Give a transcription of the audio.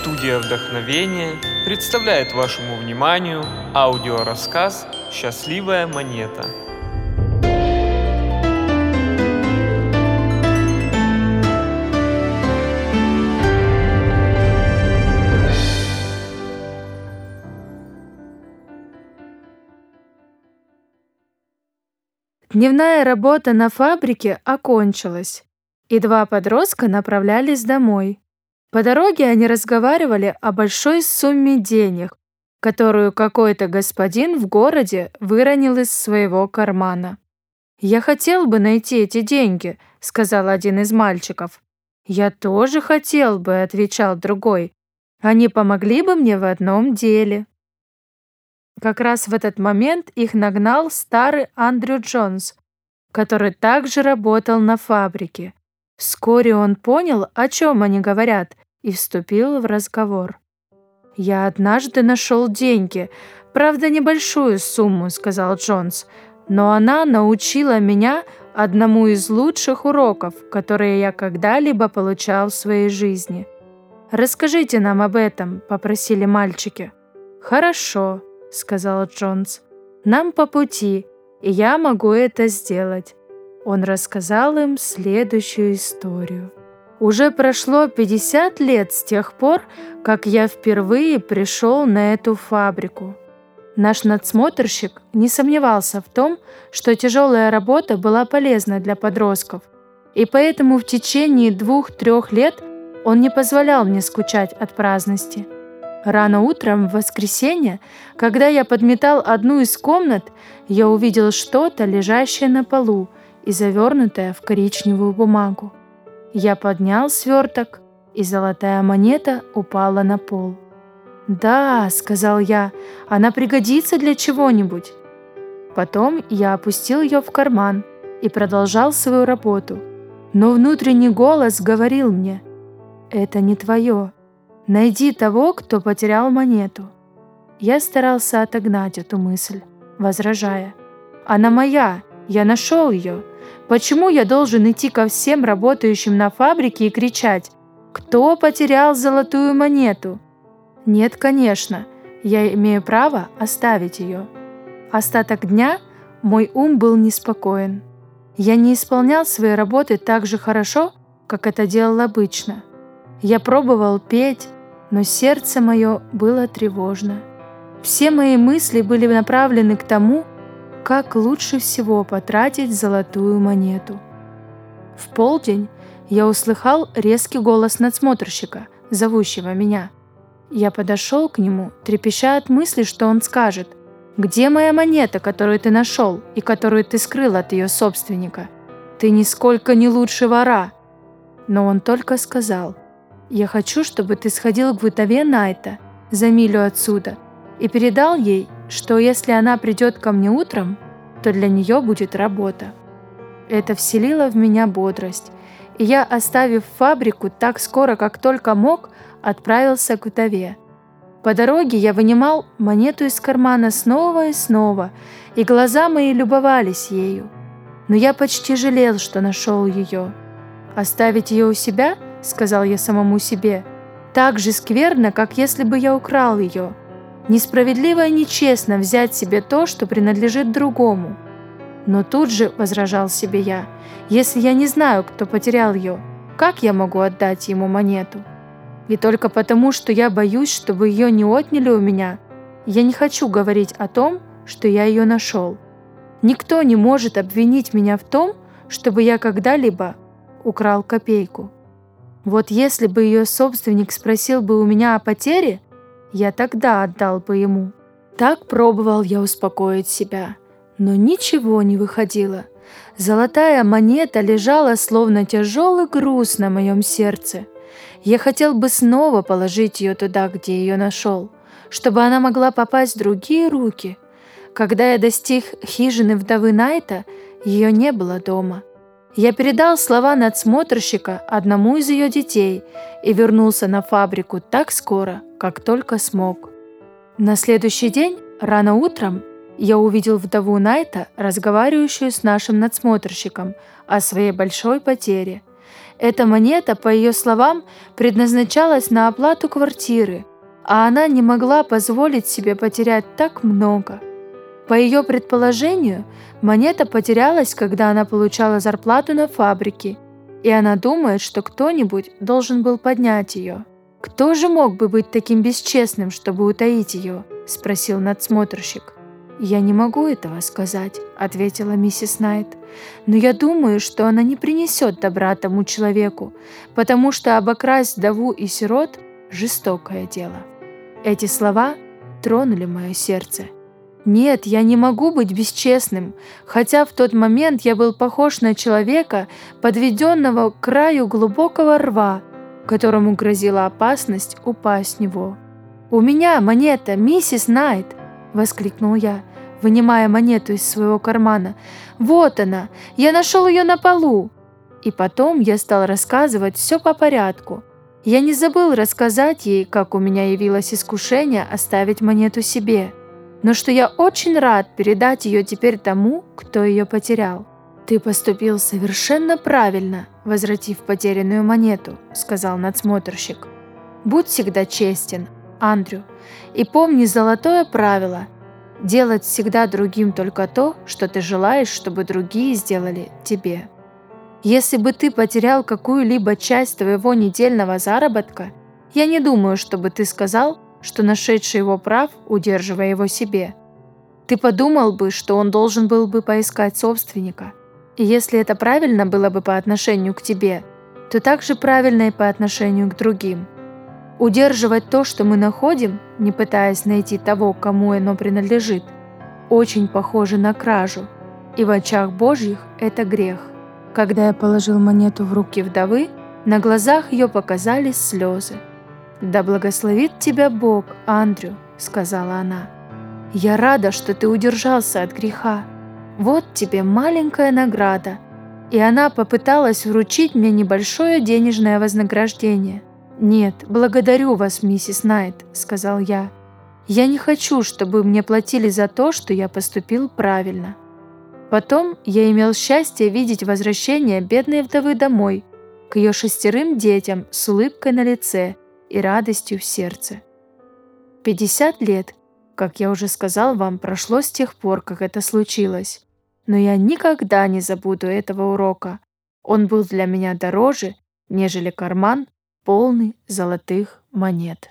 Студия вдохновения представляет вашему вниманию аудиорассказ «Счастливая монета». Дневная работа на фабрике окончилась, и два подростка направлялись домой. По дороге они разговаривали о большой сумме денег, которую какой-то господин в городе выронил из своего кармана. «Я хотел бы найти эти деньги», — сказал один из мальчиков. «Я тоже хотел бы», — отвечал другой. «Они помогли бы мне в одном деле». Как раз в этот момент их нагнал старый Андрю Джонс, который также работал на фабрике. Вскоре он понял, о чем они говорят, и вступил в разговор. «Я однажды нашел деньги, правда небольшую сумму», — сказал Джонс, «но она научила меня одному из лучших уроков, которые я когда-либо получал в своей жизни». «Расскажите нам об этом», — попросили мальчики. «Хорошо», — сказал Джонс. «Нам по пути, и я могу это сделать». Он рассказал им следующую историю. Уже прошло 50 лет с тех пор, как я впервые пришел на эту фабрику. Наш надсмотрщик не сомневался в том, что тяжелая работа была полезна для подростков, и поэтому в течение двух-трех лет он не позволял мне скучать от праздности – Рано утром в воскресенье, когда я подметал одну из комнат, я увидел что-то, лежащее на полу и завернутое в коричневую бумагу. Я поднял сверток, и золотая монета упала на пол. «Да», — сказал я, — «она пригодится для чего-нибудь». Потом я опустил ее в карман и продолжал свою работу. Но внутренний голос говорил мне, «Это не твое, Найди того, кто потерял монету. Я старался отогнать эту мысль, возражая. Она моя, я нашел ее. Почему я должен идти ко всем работающим на фабрике и кричать «Кто потерял золотую монету?» Нет, конечно, я имею право оставить ее. Остаток дня мой ум был неспокоен. Я не исполнял свои работы так же хорошо, как это делал обычно. Я пробовал петь, но сердце мое было тревожно. Все мои мысли были направлены к тому, как лучше всего потратить золотую монету. В полдень я услыхал резкий голос надсмотрщика, зовущего меня. Я подошел к нему, трепеща от мысли, что он скажет, «Где моя монета, которую ты нашел и которую ты скрыл от ее собственника? Ты нисколько не лучше вора!» Но он только сказал, я хочу, чтобы ты сходил к вдове Найта за милю отсюда и передал ей, что если она придет ко мне утром, то для нее будет работа. Это вселило в меня бодрость, и я, оставив фабрику так скоро, как только мог, отправился к вдове. По дороге я вынимал монету из кармана снова и снова, и глаза мои любовались ею. Но я почти жалел, что нашел ее. Оставить ее у себя –— сказал я самому себе, — «так же скверно, как если бы я украл ее. Несправедливо и нечестно взять себе то, что принадлежит другому». Но тут же возражал себе я, «Если я не знаю, кто потерял ее, как я могу отдать ему монету?» И только потому, что я боюсь, чтобы ее не отняли у меня, я не хочу говорить о том, что я ее нашел. Никто не может обвинить меня в том, чтобы я когда-либо украл копейку. Вот если бы ее собственник спросил бы у меня о потере, я тогда отдал бы ему. Так пробовал я успокоить себя, но ничего не выходило. Золотая монета лежала словно тяжелый груз на моем сердце. Я хотел бы снова положить ее туда, где ее нашел, чтобы она могла попасть в другие руки. Когда я достиг хижины вдовы Найта, ее не было дома – я передал слова надсмотрщика одному из ее детей и вернулся на фабрику так скоро, как только смог. На следующий день, рано утром, я увидел вдову Найта, разговаривающую с нашим надсмотрщиком о своей большой потере. Эта монета, по ее словам, предназначалась на оплату квартиры, а она не могла позволить себе потерять так много. По ее предположению, монета потерялась, когда она получала зарплату на фабрике, и она думает, что кто-нибудь должен был поднять ее. «Кто же мог бы быть таким бесчестным, чтобы утаить ее?» – спросил надсмотрщик. «Я не могу этого сказать», — ответила миссис Найт. «Но я думаю, что она не принесет добра тому человеку, потому что обокрасть вдову и сирот — жестокое дело». Эти слова тронули мое сердце. Нет, я не могу быть бесчестным, хотя в тот момент я был похож на человека, подведенного к краю глубокого рва, которому грозила опасность упасть в него. «У меня монета, миссис Найт!» — воскликнул я вынимая монету из своего кармана. «Вот она! Я нашел ее на полу!» И потом я стал рассказывать все по порядку. Я не забыл рассказать ей, как у меня явилось искушение оставить монету себе, но что я очень рад передать ее теперь тому, кто ее потерял. «Ты поступил совершенно правильно, возвратив потерянную монету», — сказал надсмотрщик. «Будь всегда честен, Андрю, и помни золотое правило — Делать всегда другим только то, что ты желаешь, чтобы другие сделали тебе. Если бы ты потерял какую-либо часть твоего недельного заработка, я не думаю, чтобы ты сказал, что нашедший его прав, удерживая его себе. Ты подумал бы, что он должен был бы поискать собственника. И если это правильно было бы по отношению к тебе, то также правильно и по отношению к другим – Удерживать то, что мы находим, не пытаясь найти того, кому оно принадлежит, очень похоже на кражу, и в очах Божьих это грех. Когда я положил монету в руки вдовы, на глазах ее показались слезы. «Да благословит тебя Бог, Андрю», — сказала она. «Я рада, что ты удержался от греха. Вот тебе маленькая награда». И она попыталась вручить мне небольшое денежное вознаграждение — «Нет, благодарю вас, миссис Найт», — сказал я. «Я не хочу, чтобы мне платили за то, что я поступил правильно». Потом я имел счастье видеть возвращение бедной вдовы домой, к ее шестерым детям с улыбкой на лице и радостью в сердце. 50 лет, как я уже сказал вам, прошло с тех пор, как это случилось. Но я никогда не забуду этого урока. Он был для меня дороже, нежели карман, полный золотых монет.